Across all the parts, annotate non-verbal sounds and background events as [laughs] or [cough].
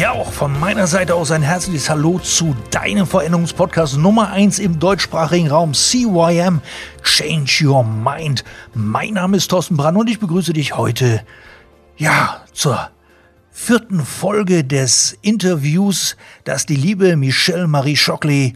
Ja, auch von meiner Seite aus ein herzliches Hallo zu deinem Veränderungspodcast Nummer 1 im deutschsprachigen Raum CYM Change Your Mind. Mein Name ist Thorsten Brand und ich begrüße dich heute, ja, zur vierten Folge des Interviews, das die liebe Michelle Marie Schockley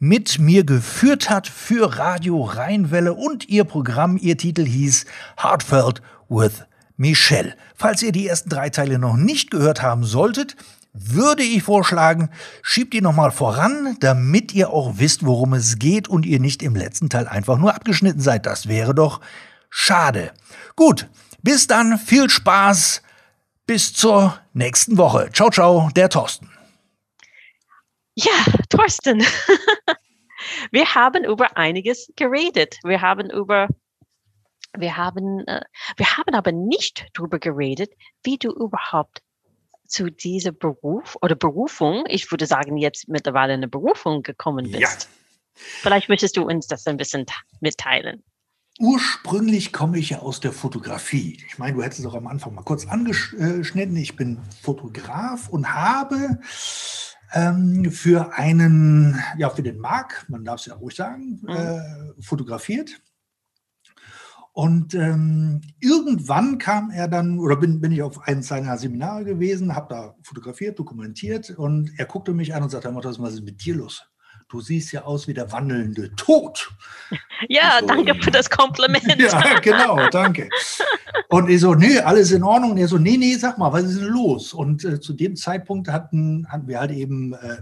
mit mir geführt hat für Radio Rheinwelle und ihr Programm, ihr Titel hieß Heartfelt with Michelle. Falls ihr die ersten drei Teile noch nicht gehört haben solltet, würde ich vorschlagen, schiebt ihr nochmal voran, damit ihr auch wisst, worum es geht und ihr nicht im letzten Teil einfach nur abgeschnitten seid. Das wäre doch schade. Gut, bis dann, viel Spaß, bis zur nächsten Woche. Ciao, ciao, der Thorsten. Ja, Thorsten, [laughs] wir haben über einiges geredet. Wir haben über wir haben, äh, wir haben aber nicht darüber geredet, wie du überhaupt zu diesem Beruf oder Berufung, ich würde sagen, jetzt mittlerweile eine Berufung gekommen bist. Ja. Vielleicht möchtest du uns das ein bisschen mitteilen. Ursprünglich komme ich ja aus der Fotografie. Ich meine, du hättest es auch am Anfang mal kurz angeschnitten. Ich bin Fotograf und habe ähm, für einen, ja, für den Mark, man darf es ja ruhig sagen, mhm. äh, fotografiert. Und ähm, irgendwann kam er dann, oder bin, bin ich auf eines seiner Seminare gewesen, habe da fotografiert, dokumentiert und er guckte mich an und sagte, was ist mit dir los? Du siehst ja aus wie der wandelnde Tod. [laughs] Ja, so, danke für das Kompliment. [laughs] Ja, genau, danke. Und ich so, nee, alles in Ordnung. Und er so, nee, nee, sag mal, was ist denn los? Und äh, zu dem Zeitpunkt hatten, hatten wir halt eben äh,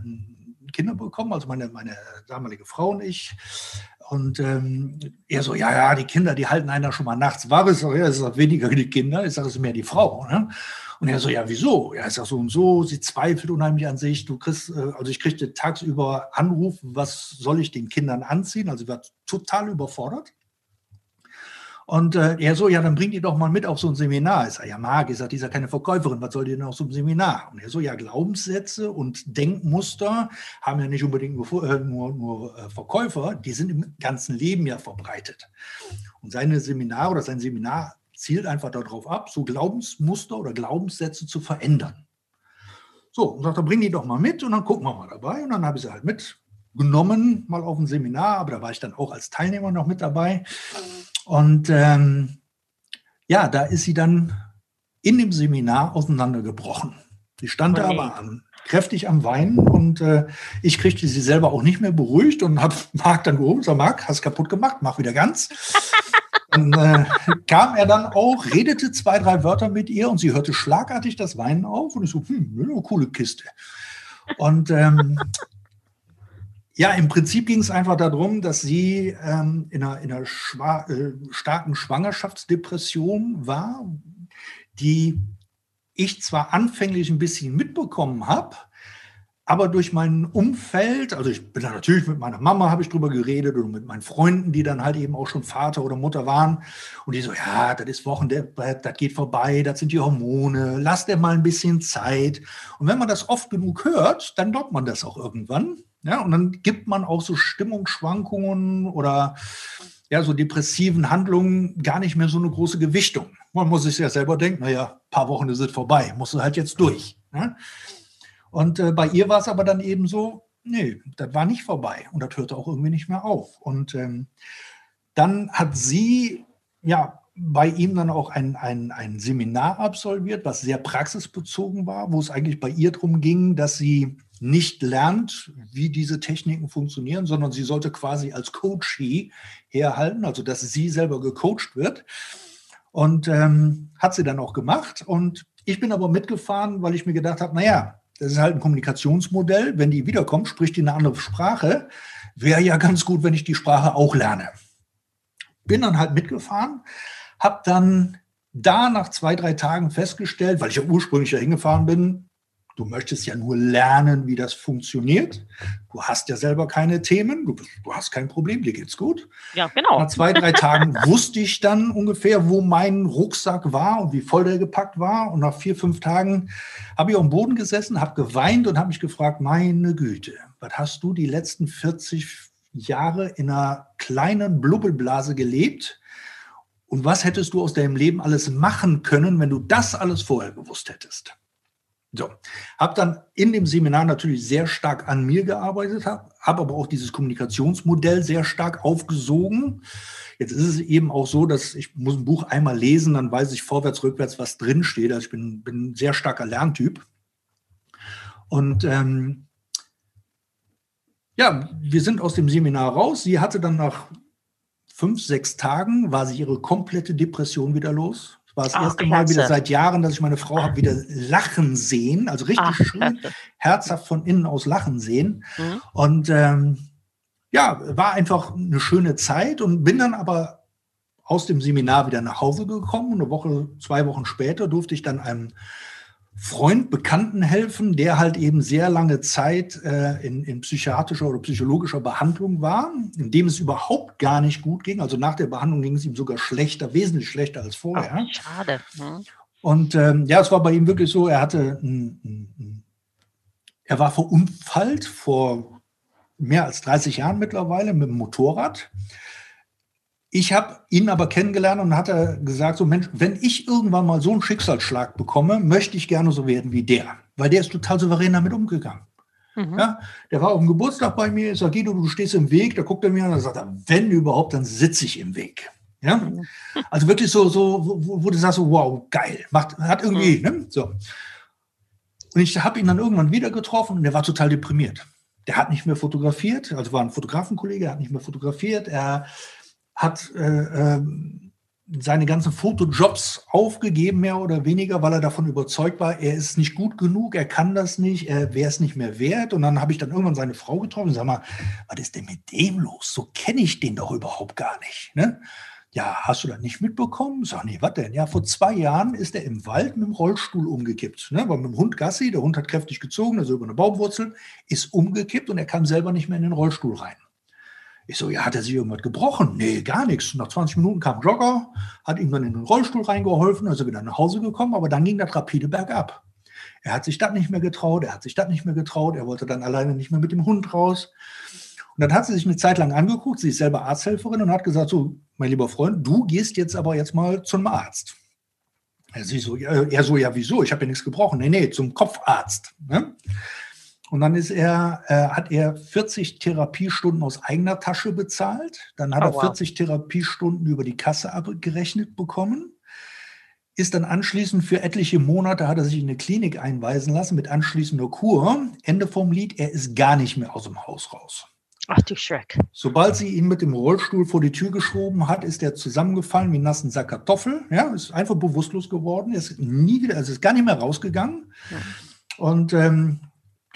Kinder bekommen, also meine, meine damalige Frau und ich. Und ähm, er so, ja, ja, die Kinder, die halten einer schon mal nachts wach. Ich sage, ja, es ist weniger die Kinder, ich sage, es ist mehr die Frau. Ne? Und er so, ja, wieso? Ja, ich sage so und so, sie zweifelt unheimlich an sich. Du kriegst, äh, also ich kriegte tagsüber Anrufe, was soll ich den Kindern anziehen? Also ich war total überfordert. Und äh, er so, ja, dann bringt die doch mal mit auf so ein Seminar. Ich sage, ja, Marc, ich sage, die ist ja keine Verkäuferin, was soll die denn auf so einem Seminar? Und er so, ja, Glaubenssätze und Denkmuster haben ja nicht unbedingt nur, äh, nur, nur äh, Verkäufer, die sind im ganzen Leben ja verbreitet. Und seine Seminar oder sein Seminar zielt einfach darauf ab, so Glaubensmuster oder Glaubenssätze zu verändern. So, und sagt, dann bring die doch mal mit und dann gucken wir mal dabei. Und dann habe ich sie halt mitgenommen, mal auf ein Seminar, aber da war ich dann auch als Teilnehmer noch mit dabei. Und ähm, ja, da ist sie dann in dem Seminar auseinandergebrochen. Sie stand da aber an, kräftig am Weinen und äh, ich kriegte sie selber auch nicht mehr beruhigt und habe [laughs] Marc dann gehoben, sag Marc, hast kaputt gemacht, mach wieder ganz. [laughs] dann äh, kam er dann auch, redete zwei, drei Wörter mit ihr und sie hörte schlagartig das Weinen auf und ich so, hm, eine coole Kiste. Und ähm, ja, im Prinzip ging es einfach darum, dass sie ähm, in einer, in einer schwa äh, starken Schwangerschaftsdepression war, die ich zwar anfänglich ein bisschen mitbekommen habe, aber durch mein Umfeld, also ich bin da natürlich mit meiner Mama, habe ich drüber geredet oder mit meinen Freunden, die dann halt eben auch schon Vater oder Mutter waren. Und die so, ja, das ist Wochenbett, das geht vorbei, das sind die Hormone, lass dir mal ein bisschen Zeit. Und wenn man das oft genug hört, dann glaubt man das auch irgendwann. Ja, und dann gibt man auch so Stimmungsschwankungen oder ja, so depressiven Handlungen gar nicht mehr so eine große Gewichtung. Man muss sich ja selber denken, naja, ein paar Wochen ist es vorbei, musst du halt jetzt durch. Ja? Und äh, bei ihr war es aber dann eben so, nee, das war nicht vorbei und das hörte auch irgendwie nicht mehr auf. Und ähm, dann hat sie ja bei ihm dann auch ein, ein, ein Seminar absolviert, was sehr praxisbezogen war, wo es eigentlich bei ihr darum ging, dass sie nicht lernt, wie diese Techniken funktionieren, sondern sie sollte quasi als Coachie herhalten, also dass sie selber gecoacht wird. Und ähm, hat sie dann auch gemacht. Und ich bin aber mitgefahren, weil ich mir gedacht habe, naja, das ist halt ein Kommunikationsmodell. Wenn die wiederkommt, spricht die eine andere Sprache. Wäre ja ganz gut, wenn ich die Sprache auch lerne. Bin dann halt mitgefahren, habe dann da nach zwei, drei Tagen festgestellt, weil ich ja ursprünglich da hingefahren bin, Du möchtest ja nur lernen, wie das funktioniert. Du hast ja selber keine Themen, du, du hast kein Problem, dir geht's gut. Ja, genau. Nach zwei, drei Tagen [laughs] wusste ich dann ungefähr, wo mein Rucksack war und wie voll der gepackt war. Und nach vier, fünf Tagen habe ich auf dem Boden gesessen, habe geweint und habe mich gefragt, meine Güte, was hast du die letzten 40 Jahre in einer kleinen Blubbelblase gelebt? Und was hättest du aus deinem Leben alles machen können, wenn du das alles vorher gewusst hättest? So, habe dann in dem Seminar natürlich sehr stark an mir gearbeitet, habe hab aber auch dieses Kommunikationsmodell sehr stark aufgesogen. Jetzt ist es eben auch so, dass ich muss ein Buch einmal lesen, dann weiß ich vorwärts, rückwärts, was drin steht. Also ich bin, bin ein sehr starker Lerntyp. Und ähm, ja, wir sind aus dem Seminar raus. Sie hatte dann nach fünf, sechs Tagen, war sie ihre komplette Depression wieder los war das oh, erste Mal wieder seit Jahren, dass ich meine Frau habe wieder lachen sehen, also richtig Ach, schön, herzhaft von innen aus lachen sehen. Mhm. Und ähm, ja, war einfach eine schöne Zeit und bin dann aber aus dem Seminar wieder nach Hause gekommen. Eine Woche, zwei Wochen später durfte ich dann einem Freund, Bekannten helfen, der halt eben sehr lange Zeit äh, in, in, psychiatrischer oder psychologischer Behandlung war, in dem es überhaupt gar nicht gut ging. Also nach der Behandlung ging es ihm sogar schlechter, wesentlich schlechter als vorher. Ach, schade. Hm. Und ähm, ja, es war bei ihm wirklich so, er hatte, ein, ein, ein, er war verunfallt vor mehr als 30 Jahren mittlerweile mit dem Motorrad. Ich habe ihn aber kennengelernt und hat er gesagt, so Mensch, wenn ich irgendwann mal so einen Schicksalsschlag bekomme, möchte ich gerne so werden wie der, weil der ist total souverän damit umgegangen. Mhm. Ja, der war auf dem Geburtstag bei mir, ich sage, Guido, du stehst im Weg, da guckt er mir an und sagt, wenn überhaupt, dann sitze ich im Weg. Ja, mhm. also wirklich so, so wo, wo, du sagst, so, wow, geil, macht, hat irgendwie, mhm. ne? so. Und ich habe ihn dann irgendwann wieder getroffen und der war total deprimiert. Der hat nicht mehr fotografiert, also war ein Fotografenkollege, hat nicht mehr fotografiert. Er hat äh, äh, seine ganzen Fotojobs aufgegeben, mehr oder weniger, weil er davon überzeugt war, er ist nicht gut genug, er kann das nicht, er wäre es nicht mehr wert. Und dann habe ich dann irgendwann seine Frau getroffen und sag mal, was ist denn mit dem los? So kenne ich den doch überhaupt gar nicht. Ne? Ja, hast du das nicht mitbekommen? Sag, nee, was denn? Ja, vor zwei Jahren ist er im Wald mit dem Rollstuhl umgekippt. Ne? War mit dem Hund Gassi, der Hund hat kräftig gezogen, also über eine Baumwurzel, ist umgekippt und er kam selber nicht mehr in den Rollstuhl rein. Ich so, ja, hat er sich irgendwas gebrochen? Nee, gar nichts. Nach 20 Minuten kam Jogger, hat ihm dann in den Rollstuhl reingeholfen, also wieder nach Hause gekommen, aber dann ging das rapide bergab. Er hat sich das nicht mehr getraut, er hat sich das nicht mehr getraut, er wollte dann alleine nicht mehr mit dem Hund raus. Und dann hat sie sich eine Zeit lang angeguckt, sie ist selber Arzthelferin und hat gesagt, so, mein lieber Freund, du gehst jetzt aber jetzt mal zum Arzt. Er, so, ja, er so, ja, wieso? Ich habe ja nichts gebrochen. Nee, nee, zum Kopfarzt. Ne? Und dann ist er, äh, hat er 40 Therapiestunden aus eigener Tasche bezahlt. Dann hat oh, er 40 wow. Therapiestunden über die Kasse abgerechnet bekommen. Ist dann anschließend für etliche Monate hat er sich in eine Klinik einweisen lassen mit anschließender Kur. Ende vom Lied, er ist gar nicht mehr aus dem Haus raus. Ach du Schreck. Sobald sie ihn mit dem Rollstuhl vor die Tür geschoben hat, ist er zusammengefallen wie ein nassen Sack Kartoffel. Ja, ist einfach bewusstlos geworden. Er ist nie wieder, also ist gar nicht mehr rausgegangen. Ja. Und ähm,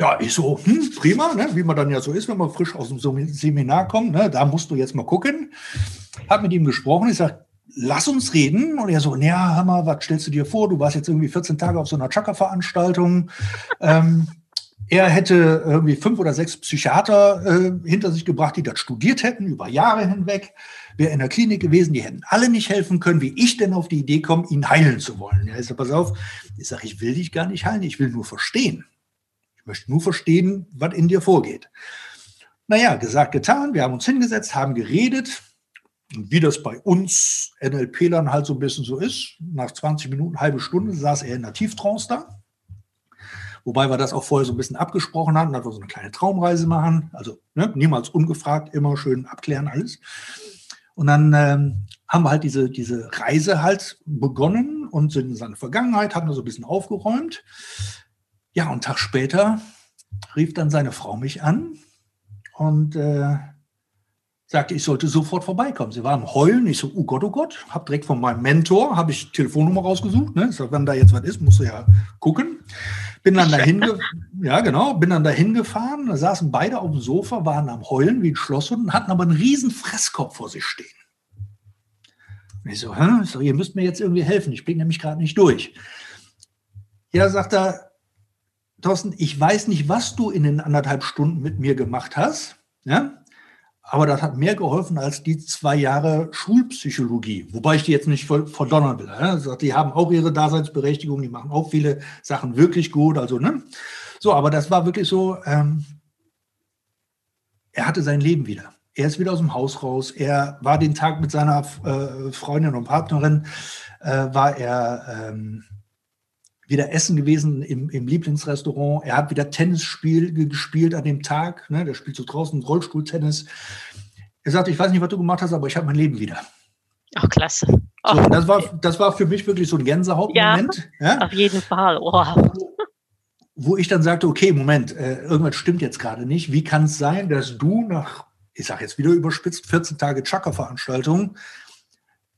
ja, ich so, hm, prima, ne? wie man dann ja so ist, wenn man frisch aus dem Seminar kommt. Ne? Da musst du jetzt mal gucken. Hab mit ihm gesprochen. Ich sage, lass uns reden. Und er so, ja, Hammer, was stellst du dir vor? Du warst jetzt irgendwie 14 Tage auf so einer Chakra-Veranstaltung. ähm, er hätte irgendwie fünf oder sechs Psychiater äh, hinter sich gebracht, die das studiert hätten, über Jahre hinweg. Wäre in der Klinik gewesen, die hätten alle nicht helfen können, wie ich denn auf die Idee komme, ihn heilen zu wollen. Ja, ich sage, pass auf, ich sage, ich will dich gar nicht heilen, ich will nur verstehen. Ich möchte nur verstehen, was in dir vorgeht. Naja, gesagt, getan. Wir haben uns hingesetzt, haben geredet. Und wie das bei uns NLP-Lern halt so ein bisschen so ist, nach 20 Minuten, halbe Stunde saß er in der Tieftrance da. Wobei wir das auch vorher so ein bisschen abgesprochen hatten, dass wir so eine kleine Traumreise machen. Also ne, niemals ungefragt, immer schön abklären alles. Und dann ähm, haben wir halt diese, diese Reise halt begonnen und sind in seine Vergangenheit, haben wir so ein bisschen aufgeräumt. Ja, und einen Tag später rief dann seine Frau mich an und äh, sagte, ich sollte sofort vorbeikommen. Sie war am Heulen. Ich so, oh Gott, oh Gott, habe direkt von meinem Mentor, habe ich Telefonnummer rausgesucht. Ne? So, wenn da jetzt was ist, musst du ja gucken. Bin dann dahin, [laughs] ja genau, bin dann dahin gefahren. Da saßen beide auf dem Sofa, waren am Heulen wie ein Schlosshund und hatten aber einen riesen Fresskopf vor sich stehen. Und ich so, Hä? Ich so, ihr müsst mir jetzt irgendwie helfen. Ich bin nämlich gerade nicht durch. Ja, sagt er, Thorsten, ich weiß nicht, was du in den anderthalb Stunden mit mir gemacht hast, ja? aber das hat mehr geholfen als die zwei Jahre Schulpsychologie. Wobei ich die jetzt nicht verdonnern will. Ja? Die haben auch ihre Daseinsberechtigung, die machen auch viele Sachen wirklich gut. Also, ne? So, aber das war wirklich so, ähm, er hatte sein Leben wieder. Er ist wieder aus dem Haus raus. Er war den Tag mit seiner äh, Freundin und Partnerin, äh, war er ähm, wieder essen gewesen im, im, Lieblingsrestaurant. Er hat wieder Tennisspiel gespielt an dem Tag. Ne? Der spielt so draußen Rollstuhltennis. Er sagte, ich weiß nicht, was du gemacht hast, aber ich habe mein Leben wieder. Ach, klasse. Oh. So, das, war, das war für mich wirklich so ein Gänsehautmoment. Ja, ja? auf jeden Fall. Oh. Wo ich dann sagte, okay, Moment, äh, irgendwas stimmt jetzt gerade nicht. Wie kann es sein, dass du nach ich sage jetzt wieder überspitzt, 14 Tage Chakra-Veranstaltung,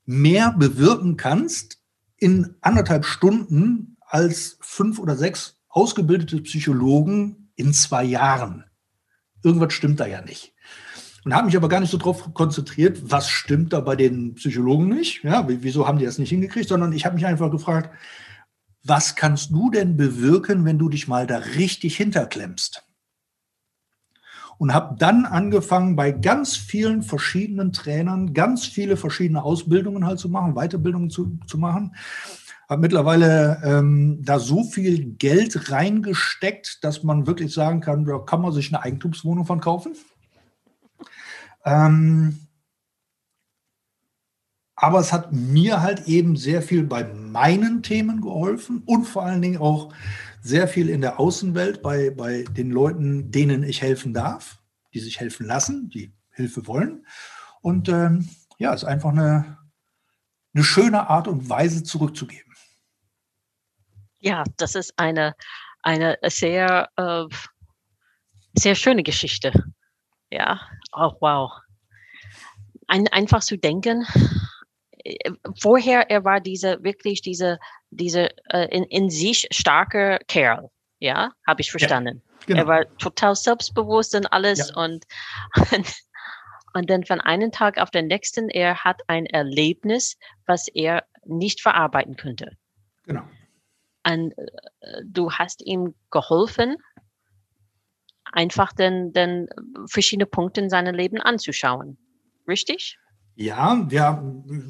mehr bewirken kannst in anderthalb Stunden als fünf oder sechs ausgebildete Psychologen in zwei Jahren. Irgendwas stimmt da ja nicht. Und habe mich aber gar nicht so darauf konzentriert, was stimmt da bei den Psychologen nicht? Ja, wieso haben die das nicht hingekriegt? Sondern ich habe mich einfach gefragt, was kannst du denn bewirken, wenn du dich mal da richtig hinterklemmst? und habe dann angefangen, bei ganz vielen verschiedenen Trainern ganz viele verschiedene Ausbildungen halt zu machen, Weiterbildungen zu, zu machen. Habe mittlerweile ähm, da so viel Geld reingesteckt, dass man wirklich sagen kann, da kann man sich eine Eigentumswohnung von kaufen. Ähm, aber es hat mir halt eben sehr viel bei meinen Themen geholfen und vor allen Dingen auch sehr viel in der Außenwelt bei, bei den Leuten, denen ich helfen darf, die sich helfen lassen, die Hilfe wollen. Und ähm, ja, es ist einfach eine, eine schöne Art und Weise zurückzugeben. Ja, das ist eine, eine sehr, äh, sehr schöne Geschichte. Ja, oh, wow. Ein, einfach zu denken, vorher er war diese wirklich diese diese äh, in, in sich starke Kerl, ja, habe ich verstanden. Ja, genau. Er war total selbstbewusst und alles ja. und, und [laughs] und dann von einem Tag auf den nächsten, er hat ein Erlebnis, was er nicht verarbeiten könnte. Genau. Und äh, du hast ihm geholfen, einfach den, den verschiedene Punkte in seinem Leben anzuschauen. Richtig? Ja, ja,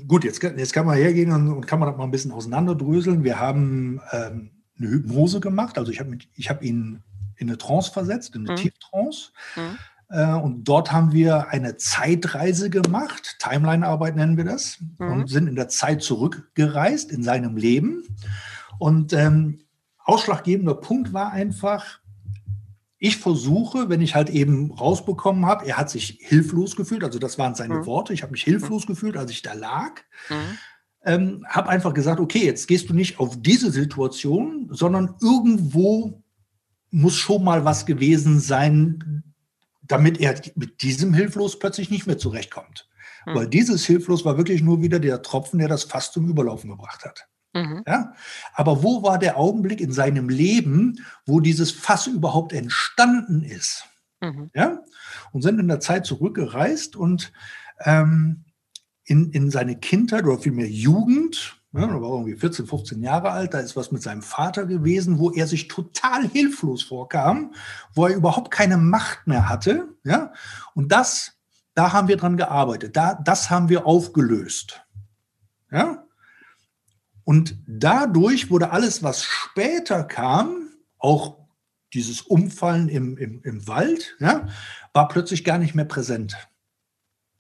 gut, jetzt, jetzt kann man hergehen und, und kann man das mal ein bisschen auseinanderdröseln. Wir haben ähm, eine Hypnose gemacht, also ich habe hab ihn in eine Trance versetzt, in eine mhm. Tieftrance. Mhm. Äh, und dort haben wir eine Zeitreise gemacht, Timeline-Arbeit nennen wir das, mhm. und sind in der Zeit zurückgereist in seinem Leben. Und ähm, ausschlaggebender Punkt war einfach, ich versuche, wenn ich halt eben rausbekommen habe, er hat sich hilflos gefühlt, also das waren seine mhm. Worte, ich habe mich hilflos gefühlt, als ich da lag. Mhm. Ähm, habe einfach gesagt, okay, jetzt gehst du nicht auf diese Situation, sondern irgendwo muss schon mal was gewesen sein, damit er mit diesem Hilflos plötzlich nicht mehr zurechtkommt. Mhm. Weil dieses Hilflos war wirklich nur wieder der Tropfen, der das fast zum Überlaufen gebracht hat. Mhm. Ja? Aber wo war der Augenblick in seinem Leben, wo dieses Fass überhaupt entstanden ist? Mhm. Ja? Und sind in der Zeit zurückgereist und ähm, in, in seine Kindheit oder vielmehr Jugend, ja, da war irgendwie 14, 15 Jahre alt, da ist was mit seinem Vater gewesen, wo er sich total hilflos vorkam, wo er überhaupt keine Macht mehr hatte. Ja? Und das, da haben wir dran gearbeitet, da, das haben wir aufgelöst. Ja? Und dadurch wurde alles, was später kam, auch dieses Umfallen im, im, im Wald, ja, war plötzlich gar nicht mehr präsent.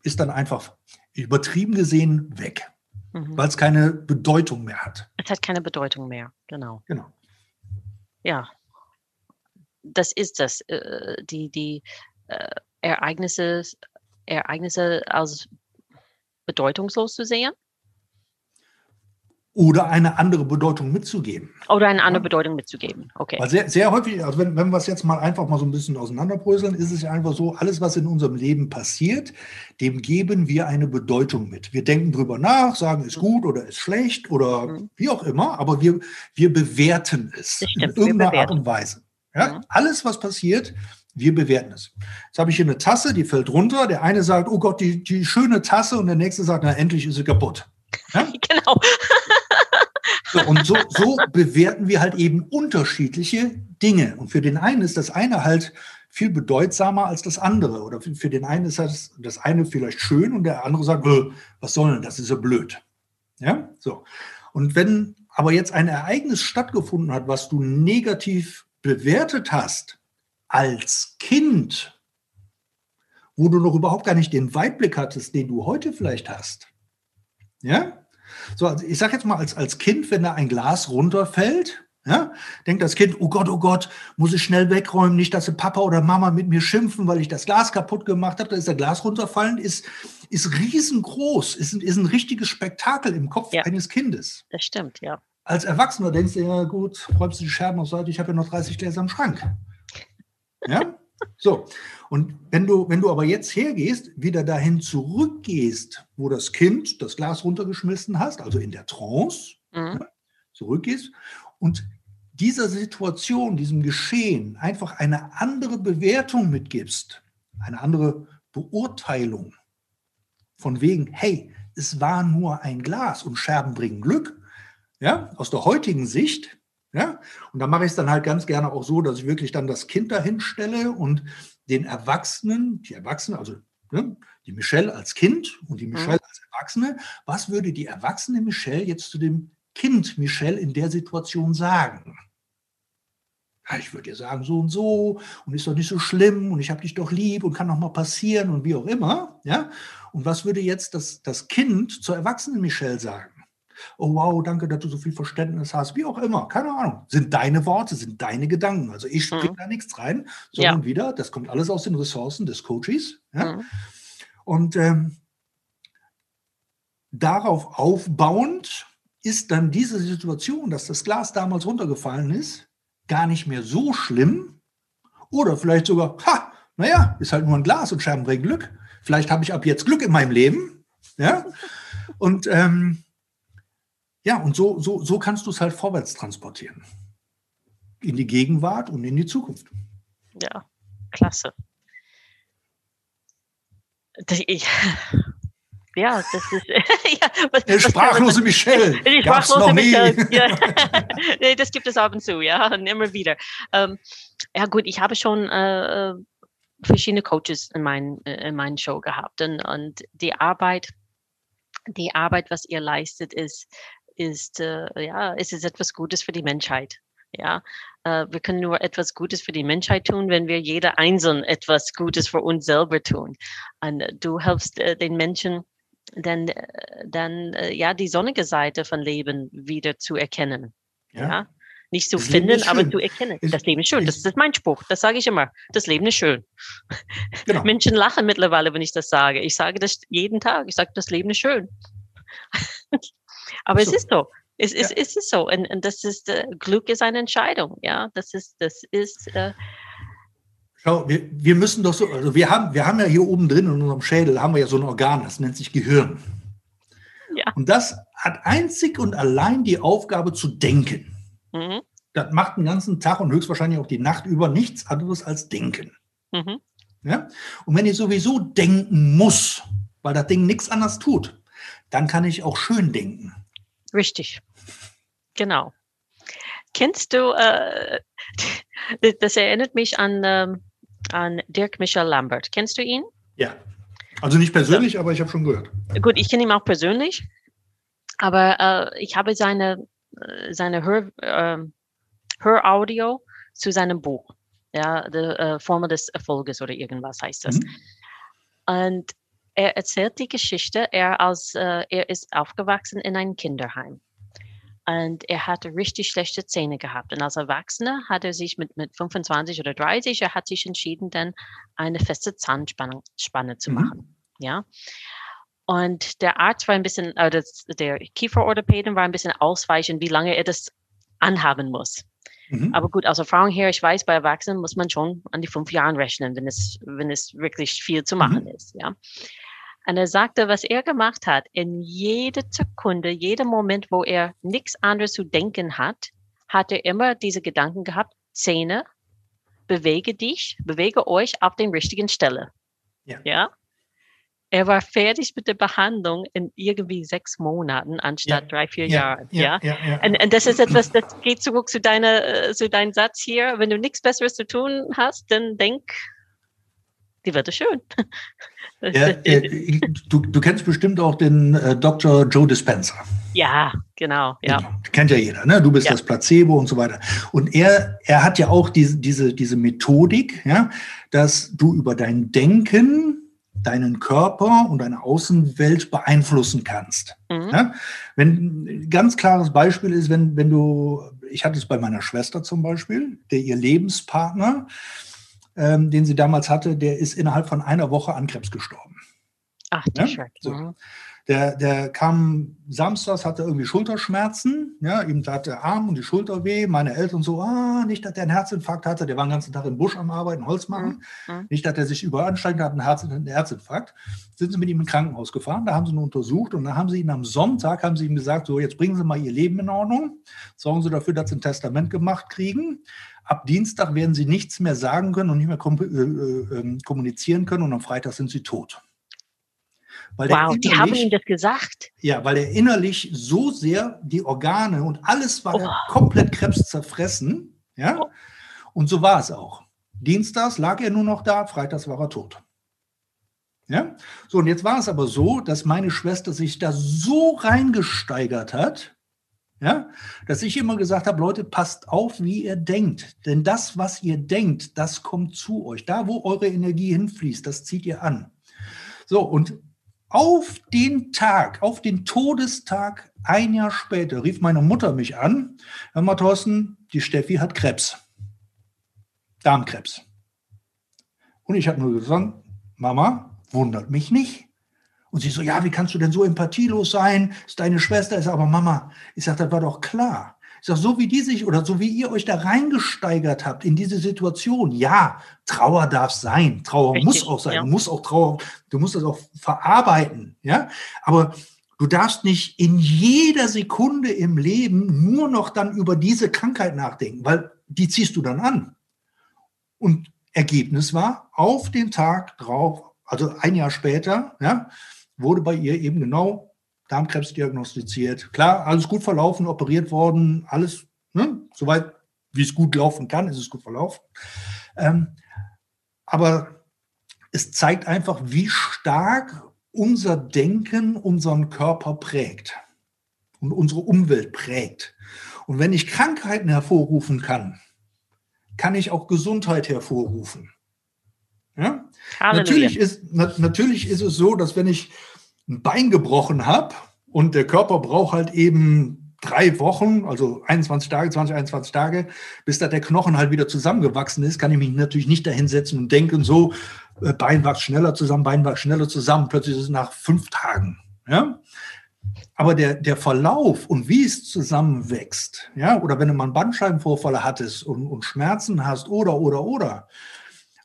Ist dann einfach übertrieben gesehen weg, mhm. weil es keine Bedeutung mehr hat. Es hat keine Bedeutung mehr, genau. Genau. Ja, das ist das. Äh, die die äh, Ereignisse, Ereignisse als bedeutungslos zu sehen oder eine andere Bedeutung mitzugeben. Oder eine andere Bedeutung mitzugeben, okay. Weil sehr, sehr häufig, also wenn, wenn wir es jetzt mal einfach mal so ein bisschen auseinanderbröseln, ist es ja einfach so, alles, was in unserem Leben passiert, dem geben wir eine Bedeutung mit. Wir denken drüber nach, sagen, ist gut oder ist schlecht oder mhm. wie auch immer, aber wir, wir bewerten es stimmt, in irgendeiner Art und Weise. Ja? Mhm. Alles, was passiert, wir bewerten es. Jetzt habe ich hier eine Tasse, die fällt runter. Der eine sagt, oh Gott, die, die schöne Tasse und der nächste sagt, na endlich ist sie kaputt. Ja? [laughs] genau. Und so, so bewerten wir halt eben unterschiedliche Dinge. Und für den einen ist das eine halt viel bedeutsamer als das andere. Oder für den einen ist das, das eine vielleicht schön und der andere sagt, was soll denn, das ist ja blöd. Ja, so. Und wenn aber jetzt ein Ereignis stattgefunden hat, was du negativ bewertet hast als Kind, wo du noch überhaupt gar nicht den Weitblick hattest, den du heute vielleicht hast. Ja? So, also ich sage jetzt mal als, als Kind, wenn da ein Glas runterfällt, ja, denkt das Kind, oh Gott, oh Gott, muss ich schnell wegräumen, nicht, dass Papa oder Mama mit mir schimpfen, weil ich das Glas kaputt gemacht habe. Da ist der Glas runterfallen, ist, ist riesengroß, ist, ist ein richtiges Spektakel im Kopf ja, eines Kindes. Das stimmt, ja. Als Erwachsener denkst du, ja gut, räumst du die Scherben auf Seite, ich habe ja noch 30 Gläser im Schrank. Ja, so. Und wenn du, wenn du aber jetzt hergehst, wieder dahin zurückgehst, wo das Kind das Glas runtergeschmissen hast, also in der Trance, mhm. ja, zurückgehst und dieser Situation, diesem Geschehen einfach eine andere Bewertung mitgibst, eine andere Beurteilung von wegen, hey, es war nur ein Glas und Scherben bringen Glück, ja, aus der heutigen Sicht, ja, und da mache ich es dann halt ganz gerne auch so, dass ich wirklich dann das Kind dahin stelle und den Erwachsenen, die Erwachsene, also ne, die Michelle als Kind und die Michelle mhm. als Erwachsene, was würde die erwachsene Michelle jetzt zu dem Kind Michelle in der Situation sagen? Ja, ich würde dir sagen, so und so und ist doch nicht so schlimm und ich habe dich doch lieb und kann doch mal passieren und wie auch immer. Ja? Und was würde jetzt das, das Kind zur erwachsenen Michelle sagen? Oh wow, danke, dass du so viel Verständnis hast, wie auch immer, keine Ahnung. Sind deine Worte, sind deine Gedanken. Also ich springe mhm. da nichts rein, sondern ja. wieder, das kommt alles aus den Ressourcen des Coaches. Ja? Mhm. Und ähm, darauf aufbauend ist dann diese Situation, dass das Glas damals runtergefallen ist, gar nicht mehr so schlimm. Oder vielleicht sogar, ha, naja, ist halt nur ein Glas und Scherben bringen Glück. Vielleicht habe ich ab jetzt Glück in meinem Leben. Ja. Und ähm, ja, und so, so, so kannst du es halt vorwärts transportieren. In die Gegenwart und in die Zukunft. Ja, klasse. Das, ich, [laughs] ja, das ist. [laughs] ja, was, Der sprachlose man, [laughs] Michelle. Die sprachlose Michelle. Ja. das gibt es ab und zu, ja, und immer wieder. Ähm, ja, gut, ich habe schon äh, äh verschiedene Coaches in, mein, äh, in meinen Show gehabt und, und die Arbeit, die Arbeit, was ihr leistet, ist ist, äh, ja, ist es etwas Gutes für die Menschheit. Ja, äh, wir können nur etwas Gutes für die Menschheit tun, wenn wir jeder einzeln etwas Gutes für uns selber tun. Und du hilfst äh, den Menschen, dann, äh, dann äh, ja die sonnige Seite von Leben wieder zu erkennen. Ja. ja? Nicht zu das finden, aber zu erkennen. Ist, das Leben ist schön. Das ist mein Spruch. Das sage ich immer. Das Leben ist schön. [laughs] Genau. Menschen lachen mittlerweile, wenn ich das sage. Ich sage das jeden Tag. Ich sage, das Leben ist schön. [laughs] Aber so. es ist so. Es, ja. es, es ist so. Und, und das ist, äh, Glück ist eine Entscheidung. Ja, das ist, das ist. Äh, Schau, wir, wir müssen doch so, also wir haben, wir haben ja hier oben drin in unserem Schädel, haben wir ja so ein Organ, das nennt sich Gehirn. Ja. Und das hat einzig und allein die Aufgabe zu denken. Mhm. Das macht den ganzen Tag und höchstwahrscheinlich auch die Nacht über nichts anderes als denken. Mhm. Ja? Und wenn ich sowieso denken muss, weil das Ding nichts anderes tut, dann kann ich auch schön denken. Richtig. Genau. Kennst du, äh, [laughs] das erinnert mich an, ähm, an Dirk Michael Lambert. Kennst du ihn? Ja. Also nicht persönlich, so. aber ich habe schon gehört. Gut, ich kenne ihn auch persönlich, aber äh, ich habe seine, äh, seine Hör, äh, Höraudio zu seinem Buch, ja, die äh, Formel des Erfolges oder irgendwas heißt das. Mhm. Und er erzählt die Geschichte, er, als, äh, er ist aufgewachsen in einem Kinderheim. Und er hatte richtig schlechte Zähne gehabt. Und als Erwachsener hat er sich mit, mit 25 oder 30, er hat sich entschieden, dann eine feste Zahnspanne Spanne zu mhm. machen. Ja. Und der Arzt war ein bisschen, äh, das, der Kieferorthopäden war ein bisschen ausweichend, wie lange er das anhaben muss. Mhm. Aber gut, aus Erfahrung her, ich weiß, bei Erwachsenen muss man schon an die fünf Jahren rechnen, wenn es, wenn es wirklich viel zu machen mhm. ist. Ja. Und er sagte, was er gemacht hat, in jede Sekunde, jedem Moment, wo er nichts anderes zu denken hat, hat er immer diese Gedanken gehabt, Zähne, bewege dich, bewege euch auf den richtigen Stelle. Ja. ja? Er war fertig mit der Behandlung in irgendwie sechs Monaten anstatt ja, drei, vier ja, Jahren. Ja, ja? ja, Und, und, das ist etwas, das geht zurück zu deiner, äh, zu deinem Satz hier. Wenn du nichts Besseres zu tun hast, dann denk, die wird es schön. [laughs] Ja, äh, du, du, kennst bestimmt auch den äh, Dr. Joe Dispenza. Ja, genau. Ja. Genau. Kennt ja jeder, ne? Du bist ja. das Placebo und so weiter. Und er, er hat ja auch diese, diese, diese Methodik, ja, dass du über dein Denken deinen Körper und deine Außenwelt beeinflussen kannst. Mhm. Ja? Wenn ganz klares Beispiel ist, wenn, wenn du, ich hatte es bei meiner Schwester zum Beispiel, der ihr Lebenspartner, ähm, den sie damals hatte, der ist innerhalb von einer Woche an Krebs gestorben. Ach, die ja? so. Mhm. Der, der kam samstags, hatte irgendwie Schulterschmerzen, ja, ihm tat der Arm und die Schulter weh. Meine Eltern so, ah, nicht, dass der einen Herzinfarkt hatte, der war den ganzen Tag im Busch am Arbeiten, Holz machen. Mhm. mhm. Nicht, dass er sich überanstrengt hat, einen, Herz, einen Herzinfarkt. Sind sie mit ihm ins Krankenhaus gefahren, da haben sie ihn untersucht und dann haben sie ihn am Sonntag, haben sie ihm gesagt, so, jetzt bringen Sie mal Ihr Leben in Ordnung, sorgen Sie dafür, dass Sie ein Testament gemacht kriegen. Ab Dienstag werden Sie nichts mehr sagen können und nicht mehr äh, äh, ähm, kommunizieren können und am Freitag sind Sie tot. Weil wow, die haben ihm das gesagt. Ja, weil er innerlich so sehr die Organe und alles war oh. komplett Krebs zerfressen. Ja, oh. und so war es auch. Dienstags lag er nur noch da, freitags war er tot. Ja, so und jetzt war es aber so, dass meine Schwester sich da so reingesteigert hat, ja, dass ich immer gesagt habe, Leute, passt auf, wie ihr denkt. Denn das, was ihr denkt, das kommt zu euch. Da, wo eure Energie hinfließt, das zieht ihr an. So, und auf den Tag, auf den Todestag, ein Jahr später, rief meine Mutter mich an. Hör mal, Thorsten, die Steffi hat Krebs. Darmkrebs. Und ich habe nur gesagt, Mama, wundert mich nicht. Und sie so, ja, wie kannst du denn so empathielos sein? Ist deine Schwester, ist aber Mama. Ich sage, das war doch klar. Ich sage, so wie die sich oder so wie ihr euch da reingesteigert habt in diese Situation, ja, Trauer darf sein, Trauer Richtig, muss auch sein, ja. du musst auch Trauer, du musst das auch verarbeiten, ja, aber du darfst nicht in jeder Sekunde im Leben nur noch dann über diese Krankheit nachdenken, weil die ziehst du dann an. Und Ergebnis war, auf den Tag drauf, also ein Jahr später, ja, wurde bei ihr eben genau Darmkrebs diagnostiziert. Klar, alles gut verlaufen, operiert worden, alles, ne? soweit wie es gut laufen kann, ist es gut verlaufen. Ähm, aber es zeigt einfach, wie stark unser Denken unseren Körper prägt und unsere Umwelt prägt. Und wenn ich Krankheiten hervorrufen kann, kann ich auch Gesundheit hervorrufen. Ja? Natürlich, ist, na, natürlich ist es so, dass wenn ich ein Bein gebrochen habe und der Körper braucht halt eben drei Wochen, also 21 Tage, 20, 21 Tage, bis da der Knochen halt wieder zusammengewachsen ist, kann ich mich natürlich nicht dahinsetzen und denken, so, äh, Bein wächst schneller zusammen, Bein wächst schneller zusammen, plötzlich ist es nach fünf Tagen. Ja? Aber der, der Verlauf und wie es zusammenwächst, ja, oder wenn du mal einen Bandscheibenvorfall hattest und, und Schmerzen hast, oder, oder, oder.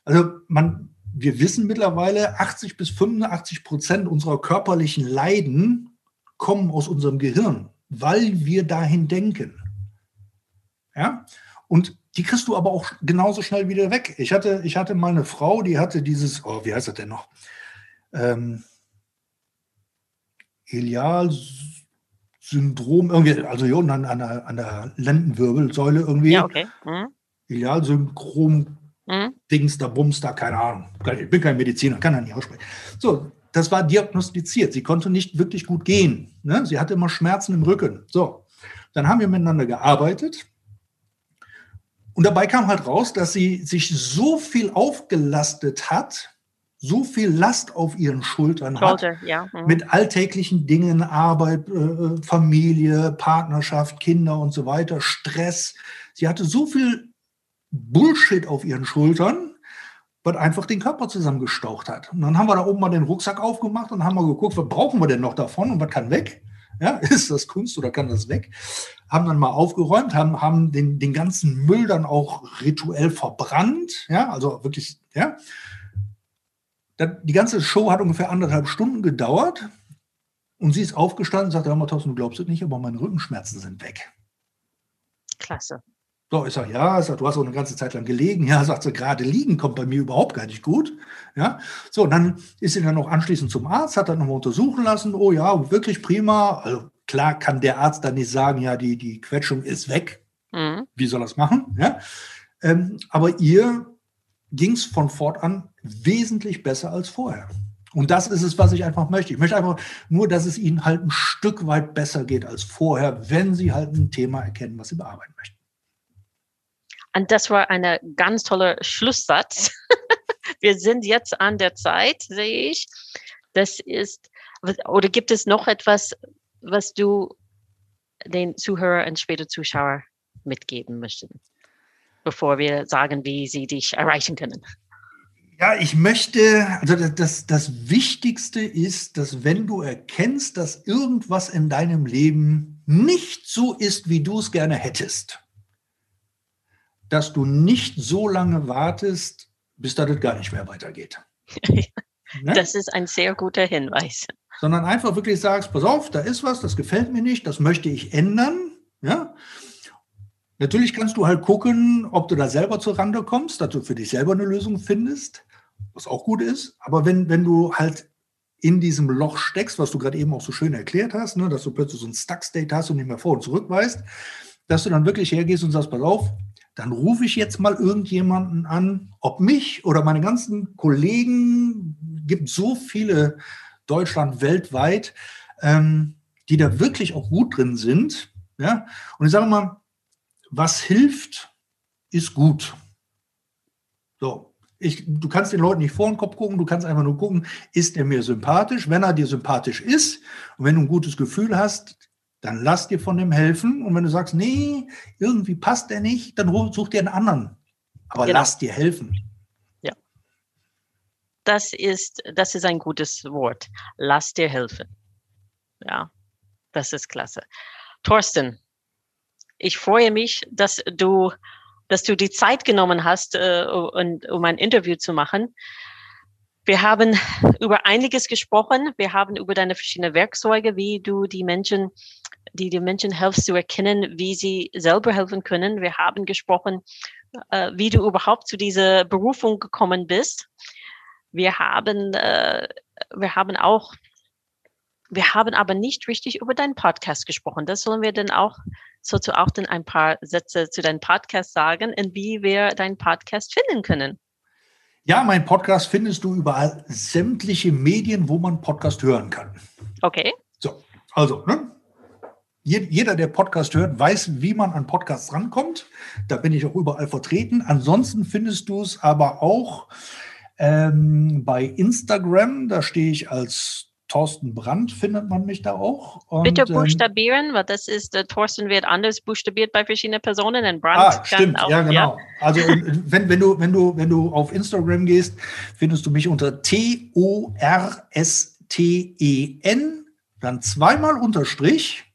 Also man, wir wissen mittlerweile, 80 bis 85 Prozent unserer körperlichen Leiden kommen aus unserem Gehirn, weil wir dahin denken. Ja? Und die kriegst du aber auch genauso schnell wieder weg. Ich hatte, ich hatte mal eine Frau, die hatte dieses, oh, wie heißt das denn noch? Ähm, Ilial-Syndrom, irgendwie, also hier unten an, an, der, an der Lendenwirbelsäule irgendwie. Ja, okay. Mhm. Ilial-Syndrom Mhm. Dings da, Bums da, keine Ahnung. Ich bin kein Mediziner, kann er nicht aussprechen. So, das war diagnostiziert. Sie konnte nicht wirklich gut gehen. Ne? Sie hatte immer Schmerzen im Rücken. So, dann haben wir miteinander gearbeitet. Und dabei kam halt raus, dass sie sich so viel aufgelastet hat, so viel Last auf ihren Schultern Schulter, hat, ja. mhm. mit alltäglichen Dingen, Arbeit, äh, Familie, Partnerschaft, Kinder und so weiter, Stress. Sie hatte so viel Bullshit auf ihren Schultern, was einfach den Körper zusammengestaucht hat. Und dann haben wir da oben mal den Rucksack aufgemacht und haben mal geguckt, was brauchen wir denn noch davon und was kann weg? Ja, [laughs] ist das Kunst oder kann das weg? Haben dann mal aufgeräumt, haben, haben den, den ganzen Müll dann auch rituell verbrannt. Ja, also wirklich, ja. Die ganze Show hat ungefähr anderthalb Stunden gedauert. Und sie ist aufgestanden und sagte, hör mal, Thorsten, du glaubst es nicht, aber meine Rückenschmerzen sind weg. Klasse. So, ich sage, ja, ich sag, du hast auch eine ganze Zeit lang gelegen. Ja, sagt sie, gerade liegen kommt bei mir überhaupt gar nicht gut. Ja, so, dann ist sie dann noch anschließend zum Arzt, hat dann nochmal untersuchen lassen. Oh ja, wirklich prima. Also klar kann der Arzt dann nicht sagen, ja, die, die Quetschung ist weg. Mhm. Wie soll er das machen? Ja, ähm, aber ihr ging es von fortan wesentlich besser als vorher. Und das ist es, was ich einfach möchte. Ich möchte einfach nur, dass es Ihnen halt ein Stück weit besser geht als vorher, wenn Sie halt ein Thema erkennen, was Sie bearbeiten möchten. Und das war ein ganz toller Schlusssatz. [laughs] Wir sind jetzt an der Zeit, sehe ich. Das ist, oder gibt es noch etwas, was du den Zuhörer und später Zuschauer mitgeben möchten, bevor wir sagen, wie sie dich erreichen können? Ja, ich möchte, also das, das Wichtigste ist, dass wenn du erkennst, dass irgendwas in deinem Leben nicht so ist, wie du es gerne hättest, dass du nicht so lange wartest, bis das gar nicht mehr weitergeht. [laughs] ne? Das ist ein sehr guter Hinweis. Sondern einfach wirklich sagst, pass auf, da ist was, das gefällt mir nicht, das möchte ich ändern. Ja? Natürlich kannst du halt gucken, ob du da selber zur Rande kommst, dass du für dich selber eine Lösung findest was auch gut ist. Aber wenn, wenn du halt in diesem Loch steckst, was du gerade eben auch so schön erklärt hast, ne, dass du plötzlich so ein Stuck-State hast und nicht mehr vor und zurück weißt, dass du dann wirklich hergehst und sagst, pass auf, dann rufe ich jetzt mal irgendjemanden an, ob mich oder meine ganzen Kollegen, gibt so viele Deutschland weltweit, ähm, die da wirklich auch gut drin sind. Ja? Und ich sage mal, was hilft, ist gut. So, ich, du kannst den Leuten nicht vor den Kopf gucken, du kannst einfach nur gucken, ist er mir sympathisch? Wenn er dir sympathisch ist und wenn du ein gutes Gefühl hast, dann lass dir von dem helfen. Und wenn du sagst, nee, irgendwie passt er nicht, dann such dir einen anderen. Aber genau. lass dir helfen. Ja. Das ist, das ist ein gutes Wort. Lass dir helfen. Ja, das ist klasse. Thorsten, ich freue mich, dass du dass du die Zeit genommen hast, äh, um ein Interview zu machen. Wir haben über einiges gesprochen. Wir haben über deine verschiedenen Werkzeuge, wie du die Menschen, die den Menschen helfst zu erkennen, wie sie selber helfen können. Wir haben gesprochen, äh, wie du überhaupt zu dieser Berufung gekommen bist. Wir haben, äh, wir haben auch wir haben aber nicht richtig über deinen Podcast gesprochen. Das sollen wir dann auch sollst du auch dann ein paar Sätze zu deinem Podcast sagen und wie wir deinen Podcast finden können. Ja, mein Podcast findest du überall sämtliche Medien, wo man Podcast hören kann. Okay. So, also, ne? Jeder, der Podcast hört, weiß, wie man an Podcasts rankommt. Da bin ich auch überall vertreten. Ansonsten findest du es aber auch ähm, bei Instagram. Da stehe ich als Thorsten Brandt findet man mich da auch. Und, Bitte ähm, buchstabieren, weil das ist, äh, Thorsten wird anders buchstabiert bei verschiedenen Personen und Brandt ah, stimmt, auch, ja genau. Ja. Also wenn, wenn, du, wenn, du, wenn du auf Instagram gehst, findest du mich unter T-O-R-S-T-E-N, dann zweimal Unterstrich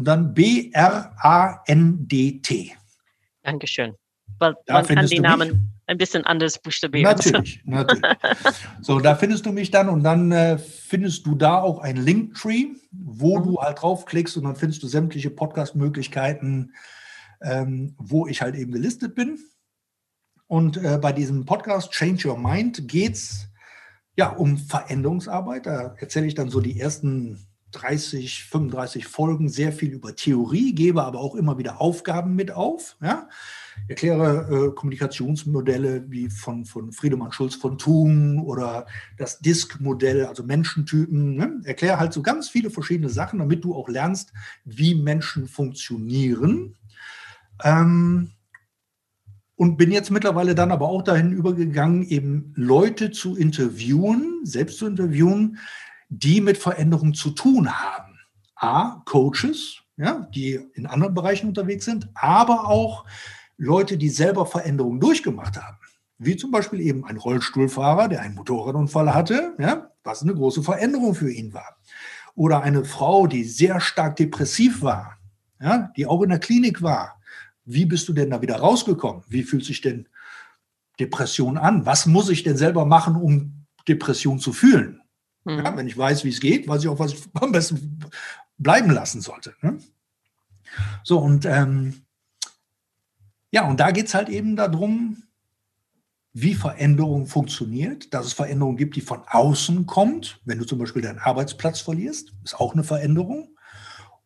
und dann B-R-A-N-D-T. Dankeschön. Weil da man kann die Namen... Mich ein bisschen anders buchstabiert. Natürlich, [laughs] natürlich. So, da findest du mich dann und dann äh, findest du da auch ein Linktree, wo mhm. du halt draufklickst und dann findest du sämtliche Podcast-Möglichkeiten, ähm, wo ich halt eben gelistet bin. Und äh, bei diesem Podcast Change Your Mind geht es ja um Veränderungsarbeit. Da erzähle ich dann so die ersten 30, 35 Folgen sehr viel über Theorie, gebe aber auch immer wieder Aufgaben mit auf. Ja? erkläre äh, Kommunikationsmodelle wie von, von Friedemann Schulz von Thun oder das Disk-Modell, also Menschentypen. Ne? Erkläre halt so ganz viele verschiedene Sachen, damit du auch lernst, wie Menschen funktionieren. Ähm, und bin jetzt mittlerweile dann aber auch dahin übergegangen, eben Leute zu interviewen, selbst zu interviewen, die mit Veränderungen zu tun haben. A, Coaches, ja, die in anderen Bereichen unterwegs sind, aber auch Leute, die selber Veränderungen durchgemacht haben, wie zum Beispiel eben ein Rollstuhlfahrer, der einen Motorradunfall hatte, ja, was eine große Veränderung für ihn war. Oder eine Frau, die sehr stark depressiv war, ja, die auch in der Klinik war. Wie bist du denn da wieder rausgekommen? Wie fühlt sich denn Depression an? Was muss ich denn selber machen, um Depression zu fühlen? Mhm. Ja, wenn ich weiß, wie es geht, weiß ich auch, was ich [laughs] am besten bleiben lassen sollte. Ne? So, und ähm, Ja, und da geht es halt eben darum, wie Veränderung funktioniert, dass es Veränderungen gibt, die von außen kommt. Wenn du zum Beispiel deinen Arbeitsplatz verlierst, ist auch eine Veränderung.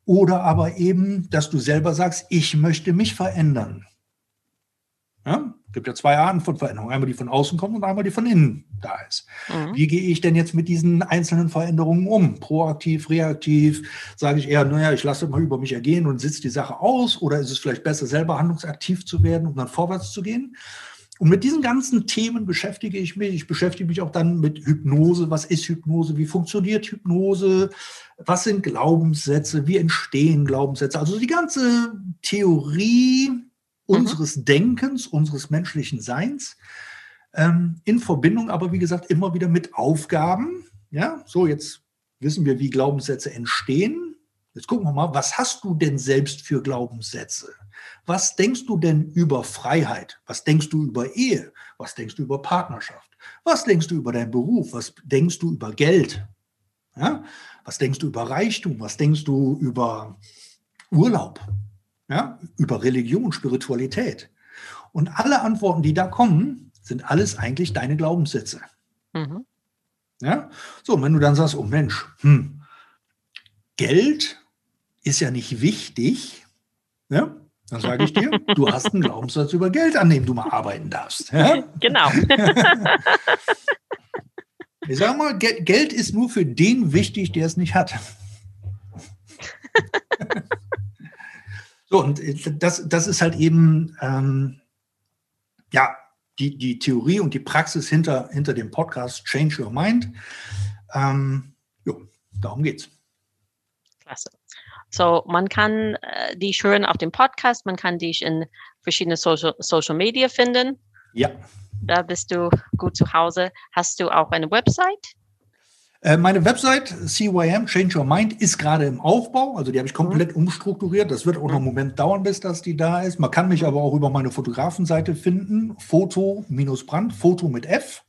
Oder aber eben, dass du selber sagst, ich möchte mich verändern. Ja? Es gibt ja zwei Arten von Veränderungen. Einmal die von außen kommt und einmal die von innen da ist. Mhm. Wie gehe ich denn jetzt mit diesen einzelnen Veränderungen um? Proaktiv, reaktiv? Sage ich eher, naja, ich lasse mal über mich ergehen und sitze die Sache aus? Oder ist es vielleicht besser, selber handlungsaktiv zu werden, um dann vorwärts zu gehen? Und mit diesen ganzen Themen beschäftige ich mich. Ich beschäftige mich auch dann mit Hypnose. Was ist Hypnose? Wie funktioniert Hypnose? Was sind Glaubenssätze? Wie entstehen Glaubenssätze? Also die ganze Theorie mhm. unseres Denkens, unseres menschlichen Seins, ähm, in Verbindung aber, wie gesagt, immer wieder mit Aufgaben. Ja, so jetzt wissen wir, wie Glaubenssätze entstehen. Jetzt gucken wir mal, was hast du denn selbst für Glaubenssätze? Was denkst du denn über Freiheit? Was denkst du über Ehe? Was denkst du über Partnerschaft? Was denkst du über deinen Beruf? Was denkst du über Geld? Ja? Was denkst du über Reichtum? Was denkst du über Urlaub? Ja? Über Religion, Spiritualität? Und alle Antworten, die da kommen, sind alles eigentlich deine Glaubenssätze. Mhm. Ja? So, und wenn du dann sagst, oh Mensch, hm, Geld ist ja nicht wichtig, ja? Dann sage ich dir, [laughs] du hast einen Glaubenssatz über Geld, an dem du mal arbeiten darfst. Ja? Genau. [laughs] Ich sage mal, Geld ist nur für den wichtig, der es nicht hat. [laughs] so, und das, das ist halt eben, ähm, ja, die, die Theorie und die Praxis hinter, hinter dem Podcast Change Your Mind. Ähm, jo, darum geht's. Klasse. So, man kann äh, dich hören auf dem Podcast, man kann dich in verschiedene Social, Social Media finden. Ja. Da bist du gut zu Hause. Hast du auch eine Website? Äh, meine Website CYM Change Your Mind ist gerade im Aufbau, also die habe ich komplett mhm. umstrukturiert. Das wird auch noch einen Moment dauern, bis das die da ist. Man kann mich aber auch über meine Fotografenseite finden, Foto-Brand, Foto mit F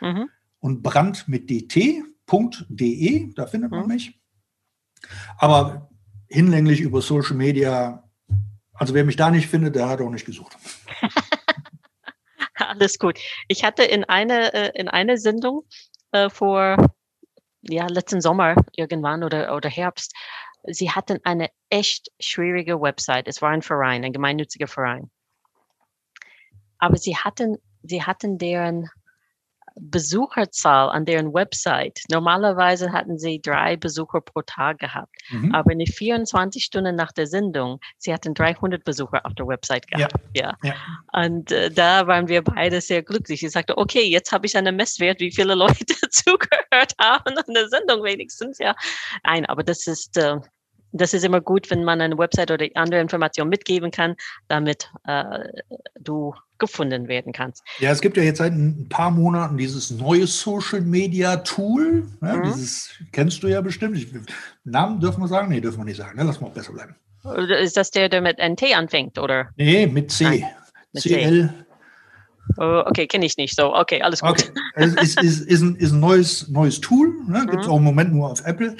mhm. und Brand mit dt.de, da findet man mhm. mich. Aber hinlänglich über Social Media. Also wer mich da nicht findet, der hat auch nicht gesucht. [laughs] Alles gut. Ich hatte in eine, äh, in eine Sendung äh, vor ja, letzten Sommer irgendwann oder, oder Herbst, sie hatten eine echt schwierige Website. Es war ein Verein, ein gemeinnütziger Verein. Aber sie hatten, sie hatten deren Besucherzahl an deren Website. Normalerweise hatten sie drei Besucher pro Tag gehabt, mhm. aber in den 24 Stunden nach der Sendung, sie hatten 300 Besucher auf der Website gehabt. Ja. ja. ja. Und äh, da waren wir beide sehr glücklich. Ich sagte, okay, jetzt habe ich einen Messwert, wie viele [laughs] Leute zugehört haben an der Sendung wenigstens. Ja, nein, aber das ist äh, das ist immer gut, wenn man eine Website oder andere Informationen mitgeben kann, damit äh, du gefunden werden kannst. Ja, es gibt ja jetzt seit ein paar Monaten dieses neue Social Media Tool. Ne? Mhm. Dieses kennst du ja bestimmt. Ich, Namen dürfen wir sagen? Nee, dürfen wir nicht sagen. Ne? Lass mal besser bleiben. Ist das der, der mit NT anfängt, oder? Nee, mit C. Nein, mit CL. C. Oh, okay, kenne ich nicht so. Okay, alles gut. Okay. Es ist, ist, ist, ein, ist ein neues, neues Tool, ne? gibt es mhm. auch im Moment nur auf Apple.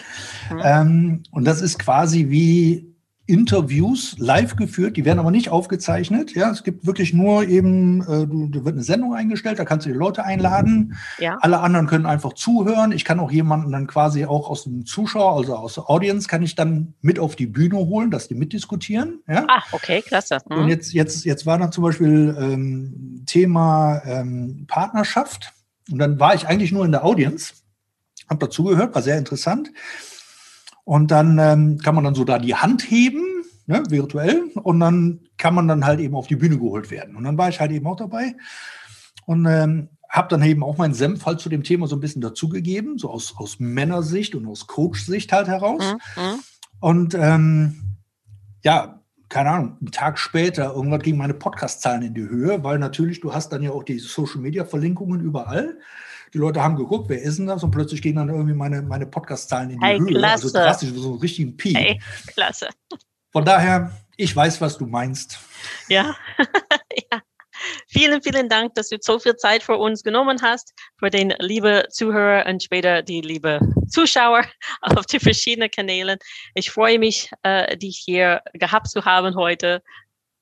Mhm. Ähm, und das ist quasi wie Interviews live geführt, die werden aber nicht aufgezeichnet. Ja, es gibt wirklich nur eben, äh, da wird eine Sendung eingestellt, da kannst du die Leute einladen. Ja. Alle anderen können einfach zuhören. Ich kann auch jemanden dann quasi auch aus dem Zuschauer, also aus der Audience, kann ich dann mit auf die Bühne holen, dass die mitdiskutieren. Ja? Ah, okay, klasse. Mhm. Und jetzt, jetzt, jetzt war da zum Beispiel ähm, Thema ähm, Partnerschaft. Und dann war ich eigentlich nur in der Audience, habe dazugehört, war sehr interessant. Und dann ähm, kann man dann so da die Hand heben, ne, virtuell, und dann kann man dann halt eben auf die Bühne geholt werden. Und dann war ich halt eben auch dabei und ähm, habe dann eben auch meinen Senf halt zu dem Thema so ein bisschen dazugegeben, so aus, aus Männersicht und aus Coach-Sicht halt heraus. Mhm. mhm. Und ähm, ja, keine Ahnung, einen Tag später, irgendwann gingen meine Podcast-Zahlen in die Höhe, weil natürlich, du hast dann ja auch die Social-Media-Verlinkungen überall. Die Leute haben geguckt, wer ist denn das? Und plötzlich gehen dann irgendwie meine, meine Podcast-Zahlen in die hey, Höhe. Also klasse. Also drastisch, so einen richtigen Peak. Hey, klasse. Von daher, ich weiß, was du meinst. Ja, [laughs] ja. Vielen, vielen Dank, dass du so viel Zeit für uns genommen hast, für den liebe Zuhörer und später die liebe Zuschauer [laughs] auf die verschiedenen Kanälen. Ich freue mich, äh, dich hier gehabt zu haben heute,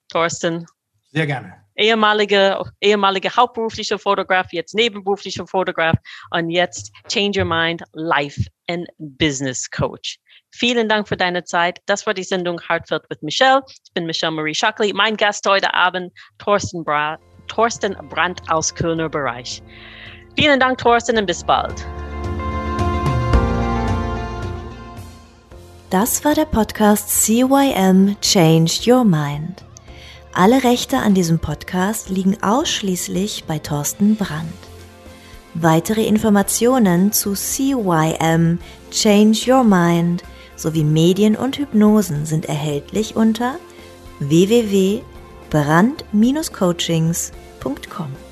Thorsten. Sehr gerne. Ehemalige, ehemalige hauptberuflicher Fotograf, jetzt nebenberuflicher Fotograf und jetzt Change Your Mind Life and Business Coach. Vielen Dank für deine Zeit. Das war die Sendung Heartfelt with Michelle. Ich bin Michelle Marie Shockley. Mein Gast heute Abend, Thorsten, Bra Thorsten Brandt aus Kölner Bereich. Vielen Dank, Thorsten, und bis bald. Das war der Podcast CYM Change Your Mind. Alle Rechte an diesem Podcast liegen ausschließlich bei Thorsten Brandt. Weitere Informationen zu CYM Change Your Mind sowie Medien und Hypnosen sind erhältlich unter www.brand-coachings.com.